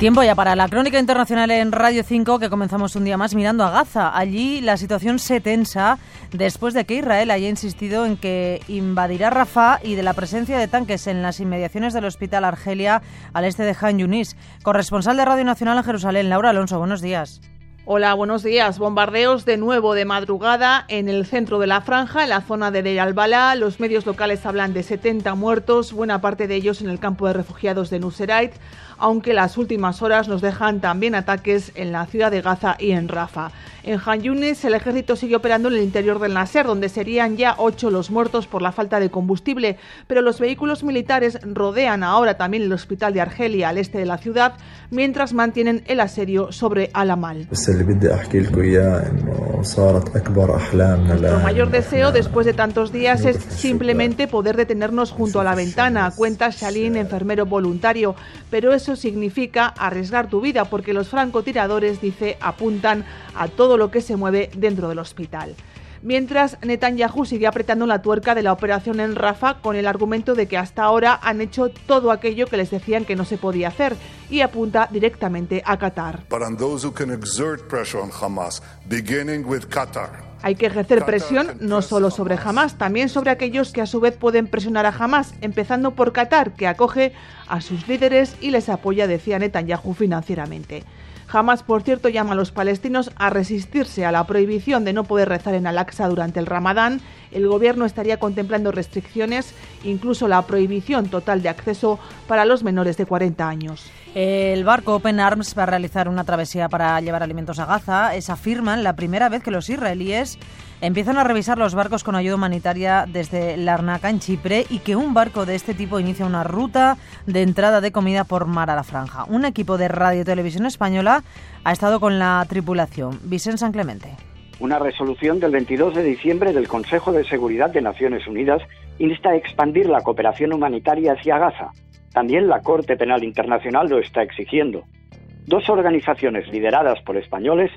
Tiempo ya para la crónica internacional en Radio 5 que comenzamos un día más mirando a Gaza. Allí la situación se tensa después de que Israel haya insistido en que invadirá Rafah y de la presencia de tanques en las inmediaciones del hospital Argelia al este de Han Yunis. Corresponsal de Radio Nacional en Jerusalén, Laura Alonso, buenos días. Hola, buenos días. Bombardeos de nuevo de madrugada en el centro de la franja, en la zona de Deir al-Balá. Los medios locales hablan de 70 muertos, buena parte de ellos en el campo de refugiados de Nuseirat, aunque las últimas horas nos dejan también ataques en la ciudad de Gaza y en Rafa. En Han Yunis, el ejército sigue operando en el interior del Nasser, donde serían ya ocho los muertos por la falta de combustible, pero los vehículos militares rodean ahora también el hospital de Argelia, al este de la ciudad, mientras mantienen el asedio sobre Alamal. Nuestro mayor deseo después de tantos días es simplemente poder detenernos junto a la ventana, cuenta Shalin, enfermero voluntario, pero eso significa arriesgar tu vida porque los francotiradores, dice, apuntan a todo lo que se mueve dentro del hospital. Mientras Netanyahu sigue apretando la tuerca de la operación en Rafa con el argumento de que hasta ahora han hecho todo aquello que les decían que no se podía hacer y apunta directamente a Qatar. Hay que ejercer presión no solo sobre Hamas, también sobre aquellos que a su vez pueden presionar a Hamas, empezando por Qatar, que acoge a sus líderes y les apoya, decía Netanyahu, financieramente. Hamas, por cierto, llama a los palestinos a resistirse a la prohibición de no poder rezar en Al-Aqsa durante el Ramadán. El gobierno estaría contemplando restricciones, incluso la prohibición total de acceso para los menores de 40 años. El barco Open Arms va a realizar una travesía para llevar alimentos a Gaza. Es, afirman, la primera vez que los israelíes empiezan a revisar los barcos con ayuda humanitaria desde Larnaca, en Chipre, y que un barco de este tipo inicia una ruta de entrada de comida por mar a la franja. Un equipo de Radio Televisión Española ha estado con la tripulación. Vicente San Clemente. Una resolución del 22 de diciembre del Consejo de Seguridad de Naciones Unidas insta a expandir la cooperación humanitaria hacia Gaza. También la Corte Penal Internacional lo está exigiendo. Dos organizaciones lideradas por españoles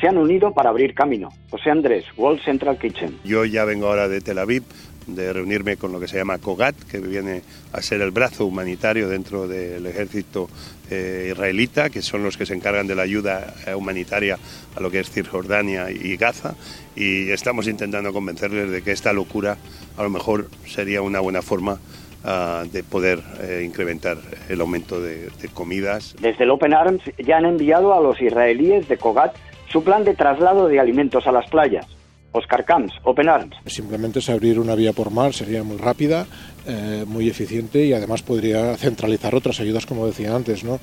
se han unido para abrir camino. José Andrés, World Central Kitchen. Yo ya vengo ahora de Tel Aviv, de reunirme con lo que se llama COGAT, que viene a ser el brazo humanitario dentro del ejército eh, israelita, que son los que se encargan de la ayuda eh, humanitaria a lo que es Cisjordania y Gaza. Y estamos intentando convencerles de que esta locura a lo mejor sería una buena forma ah, de poder eh, incrementar el aumento de, de comidas. Desde el Open Arms ya han enviado a los israelíes de COGAT su plan de traslado de alimentos a las playas. Oscar Camps, Open Arms. Simplemente es abrir una vía por mar, sería muy rápida, eh, muy eficiente y además podría centralizar otras ayudas, como decía antes. No,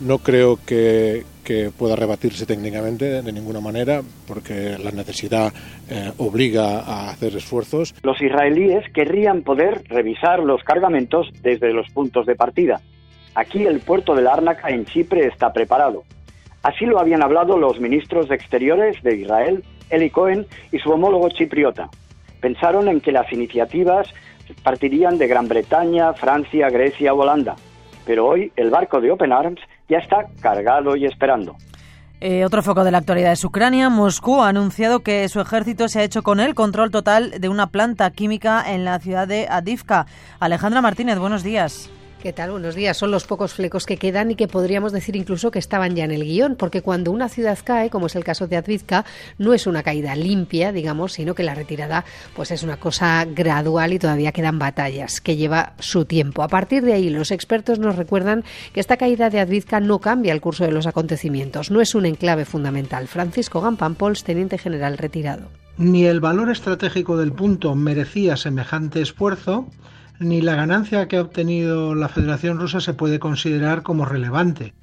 no creo que, que pueda rebatirse técnicamente de ninguna manera, porque la necesidad eh, obliga a hacer esfuerzos. Los israelíes querrían poder revisar los cargamentos desde los puntos de partida. Aquí el puerto de Lárnaca en Chipre está preparado. Así lo habían hablado los ministros de Exteriores de Israel, Eli Cohen, y su homólogo chipriota. Pensaron en que las iniciativas partirían de Gran Bretaña, Francia, Grecia o Holanda. Pero hoy el barco de Open Arms ya está cargado y esperando. Eh, otro foco de la actualidad es Ucrania. Moscú ha anunciado que su ejército se ha hecho con el control total de una planta química en la ciudad de Adivka. Alejandra Martínez, buenos días. ¿Qué tal? Buenos días. Son los pocos flecos que quedan y que podríamos decir incluso que estaban ya en el guion, porque cuando una ciudad cae, como es el caso de Advizca, no es una caída limpia, digamos, sino que la retirada pues es una cosa gradual y todavía quedan batallas, que lleva su tiempo. A partir de ahí, los expertos nos recuerdan que esta caída de Advizca no cambia el curso de los acontecimientos, no es un enclave fundamental. Francisco Gampampols, teniente general retirado. Ni el valor estratégico del punto merecía semejante esfuerzo, ni la ganancia que ha obtenido la Federación Rusa se puede considerar como relevante.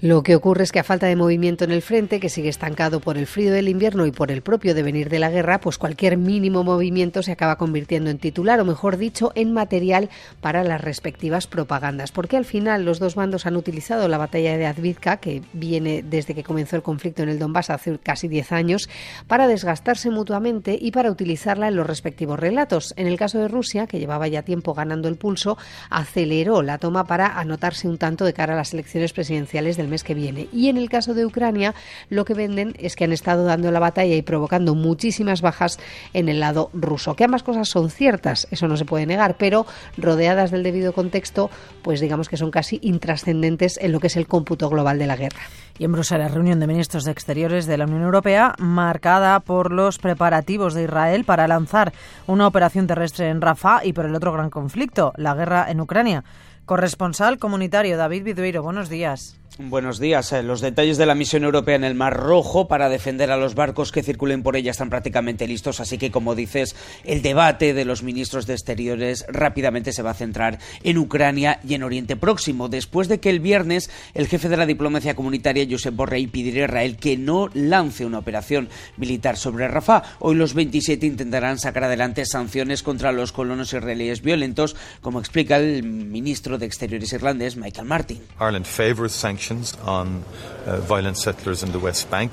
Lo que ocurre es que a falta de movimiento en el frente, que sigue estancado por el frío del invierno y por el propio devenir de la guerra, pues cualquier mínimo movimiento se acaba convirtiendo en titular, o mejor dicho, en material para las respectivas propagandas. Porque al final los dos bandos han utilizado la batalla de Advizka, que viene desde que comenzó el conflicto en el Donbass hace casi 10 años, para desgastarse mutuamente y para utilizarla en los respectivos relatos. En el caso de Rusia, que llevaba ya tiempo ganando el pulso, aceleró la toma para anotarse un tanto de cara a las elecciones presidenciales del mes que viene. Y en el caso de Ucrania, lo que venden es que han estado dando la batalla y provocando muchísimas bajas en el lado ruso. Que ambas cosas son ciertas, eso no se puede negar, pero rodeadas del debido contexto, pues digamos que son casi intrascendentes en lo que es el cómputo global de la guerra. Y en Bruselas, reunión de ministros de Exteriores de la Unión Europea marcada por los preparativos de Israel para lanzar una operación terrestre en Rafah y por el otro gran conflicto, la guerra en Ucrania. Corresponsal comunitario David Vidueiro, buenos días. Buenos días. Eh, los detalles de la misión europea en el Mar Rojo para defender a los barcos que circulen por ella están prácticamente listos, así que, como dices, el debate de los ministros de Exteriores rápidamente se va a centrar en Ucrania y en Oriente Próximo, después de que el viernes el jefe de la diplomacia comunitaria, Josep Borrell, pidiera a Israel que no lance una operación militar sobre Rafah. Hoy los 27 intentarán sacar adelante sanciones contra los colonos israelíes violentos, como explica el ministro de Exteriores irlandés, Michael Martin.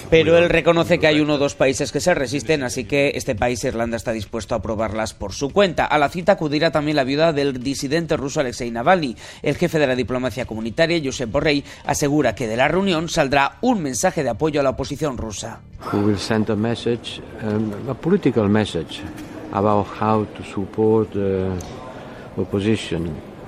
Pero él reconoce que hay uno o dos países que se resisten, así que este país, Irlanda, está dispuesto a aprobarlas por su cuenta. A la cita acudirá también la viuda del disidente ruso Alexei Navalny. El jefe de la diplomacia comunitaria, Josep Borrell, asegura que de la reunión saldrá un mensaje de apoyo a la oposición rusa.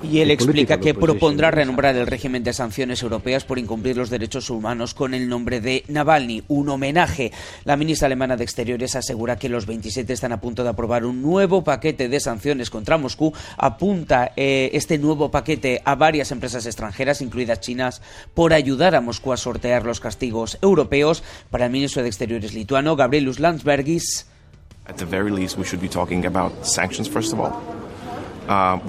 Y él explica que propondrá renombrar el régimen de sanciones europeas por incumplir los derechos humanos con el nombre de Navalny, un homenaje. La ministra alemana de Exteriores asegura que los 27 están a punto de aprobar un nuevo paquete de sanciones contra Moscú. Apunta eh, este nuevo paquete a varias empresas extranjeras, incluidas chinas, por ayudar a Moscú a sortear los castigos europeos. Para el ministro de Exteriores lituano, Gabrielus Landsbergis. At the very least, we should be talking about sanctions first of all. Uh,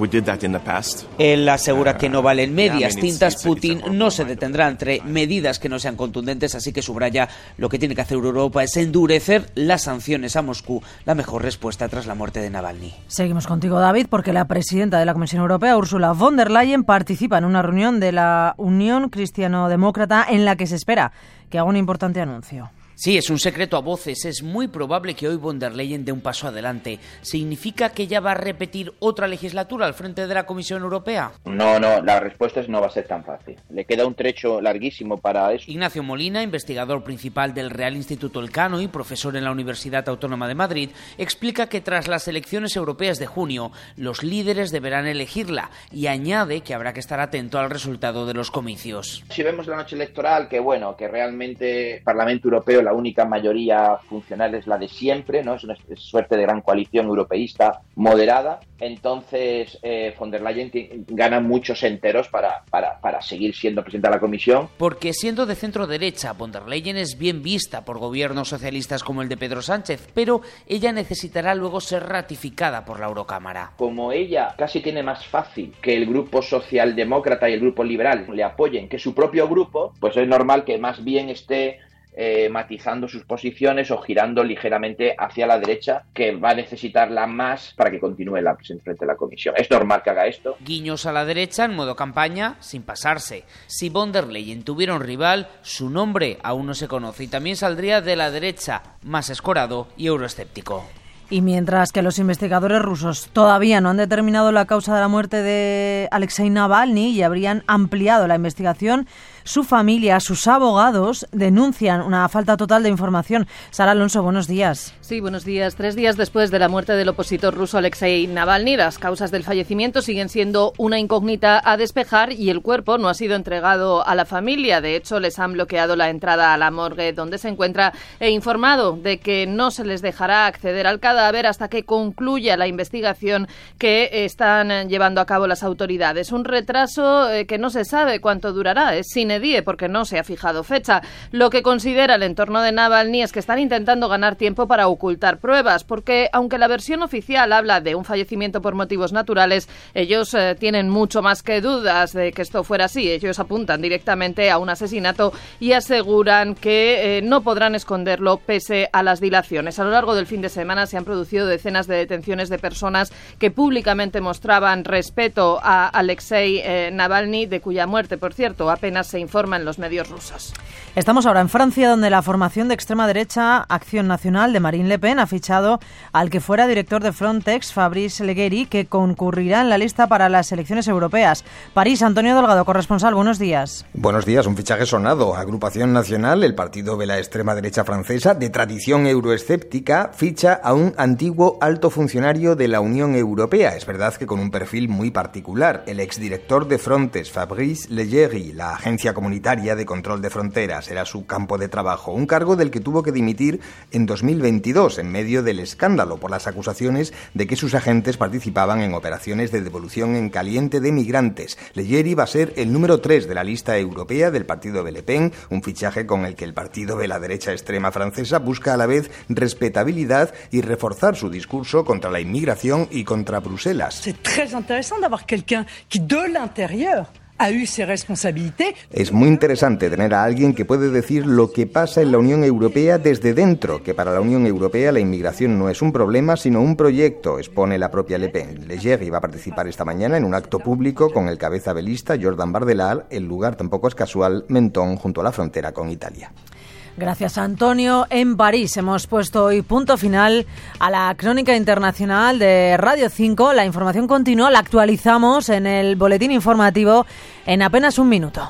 Él asegura que no valen medias tintas. Putin no se detendrá entre medidas que no sean contundentes, así que subraya lo que tiene que hacer Europa es endurecer las sanciones a Moscú, la mejor respuesta tras la muerte de Navalny. Seguimos contigo, David, porque la presidenta de la Comisión Europea, Ursula von der Leyen, participa en una reunión de la Unión Cristiano-Demócrata en la que se espera que haga un importante anuncio. Sí, es un secreto a voces. Es muy probable que hoy von der Leyen dé un paso adelante. ¿Significa que ella va a repetir otra legislatura al frente de la Comisión Europea? No, no, la respuesta es no va a ser tan fácil. Le queda un trecho larguísimo para eso. Ignacio Molina, investigador principal del Real Instituto Elcano y profesor en la Universidad Autónoma de Madrid, explica que tras las elecciones europeas de junio, los líderes deberán elegirla y añade que habrá que estar atento al resultado de los comicios. Si vemos la noche electoral, que bueno, que realmente el Parlamento Europeo la única mayoría funcional es la de siempre, ¿no? Es una suerte de gran coalición europeísta moderada. Entonces, eh, von der Leyen gana muchos enteros para, para, para, seguir siendo presidenta de la Comisión. Porque siendo de centro derecha, von der Leyen es bien vista por gobiernos socialistas como el de Pedro Sánchez, pero ella necesitará luego ser ratificada por la Eurocámara. Como ella casi tiene más fácil que el grupo socialdemócrata y el grupo liberal le apoyen que su propio grupo, pues es normal que más bien esté eh, matizando sus posiciones o girando ligeramente hacia la derecha, que va a necesitarla más para que continúe la presencia frente a la comisión. Es normal que haga esto. Guiños a la derecha en modo campaña sin pasarse. Si von der Leyen tuviera un rival, su nombre aún no se conoce y también saldría de la derecha, más escorado y euroescéptico. Y mientras que los investigadores rusos todavía no han determinado la causa de la muerte de Alexei Navalny y habrían ampliado la investigación, su familia, sus abogados denuncian una falta total de información. Sara Alonso, buenos días. Sí, buenos días. Tres días después de la muerte del opositor ruso Alexei Navalny, las causas del fallecimiento siguen siendo una incógnita a despejar y el cuerpo no ha sido entregado a la familia. De hecho, les han bloqueado la entrada a la morgue donde se encuentra e informado de que no se les dejará acceder al cadáver hasta que concluya la investigación que están llevando a cabo las autoridades. Un retraso eh, que no se sabe cuánto durará. Es sin porque no se ha fijado fecha. Lo que considera el entorno de Navalny es que están intentando ganar tiempo para ocultar pruebas, porque aunque la versión oficial habla de un fallecimiento por motivos naturales, ellos eh, tienen mucho más que dudas de que esto fuera así. Ellos apuntan directamente a un asesinato y aseguran que eh, no podrán esconderlo pese a las dilaciones. A lo largo del fin de semana se han producido decenas de detenciones de personas que públicamente mostraban respeto a Alexei eh, Navalny, de cuya muerte, por cierto, apenas se se informa en los medios rusos. Estamos ahora en Francia, donde la formación de extrema derecha Acción Nacional de Marine Le Pen ha fichado al que fuera director de Frontex, Fabrice Legueri, que concurrirá en la lista para las elecciones europeas. París, Antonio Delgado, corresponsal, buenos días. Buenos días, un fichaje sonado. Agrupación Nacional, el partido de la extrema derecha francesa, de tradición euroescéptica, ficha a un antiguo alto funcionario de la Unión Europea. Es verdad que con un perfil muy particular. El exdirector de Frontex, Fabrice Leggeri, la agencia comunitaria de control de fronteras, era su campo de trabajo. Un cargo del que tuvo que dimitir en 2022, en medio del escándalo por las acusaciones de que sus agentes participaban en operaciones de devolución en caliente de migrantes. Leggeri va a ser el número 3 de la lista europea del partido de Le Pen, un fichaje con el que el partido de la derecha extrema francesa busca a la vez respetabilidad y reforzar su discurso contra la inmigración y contra Bruselas. C'est très intéressant d'avoir quelqu'un qui, de l'intérieur, es muy interesante tener a alguien que puede decir lo que pasa en la Unión Europea desde dentro, que para la Unión Europea la inmigración no es un problema, sino un proyecto, expone la propia Le Pen. Leger va a participar esta mañana en un acto público con el cabeza belista Jordan Bardelar. El lugar tampoco es casual, Mentón, junto a la frontera con Italia. Gracias, Antonio. En París hemos puesto hoy punto final a la crónica internacional de Radio 5. La información continua la actualizamos en el boletín informativo en apenas un minuto.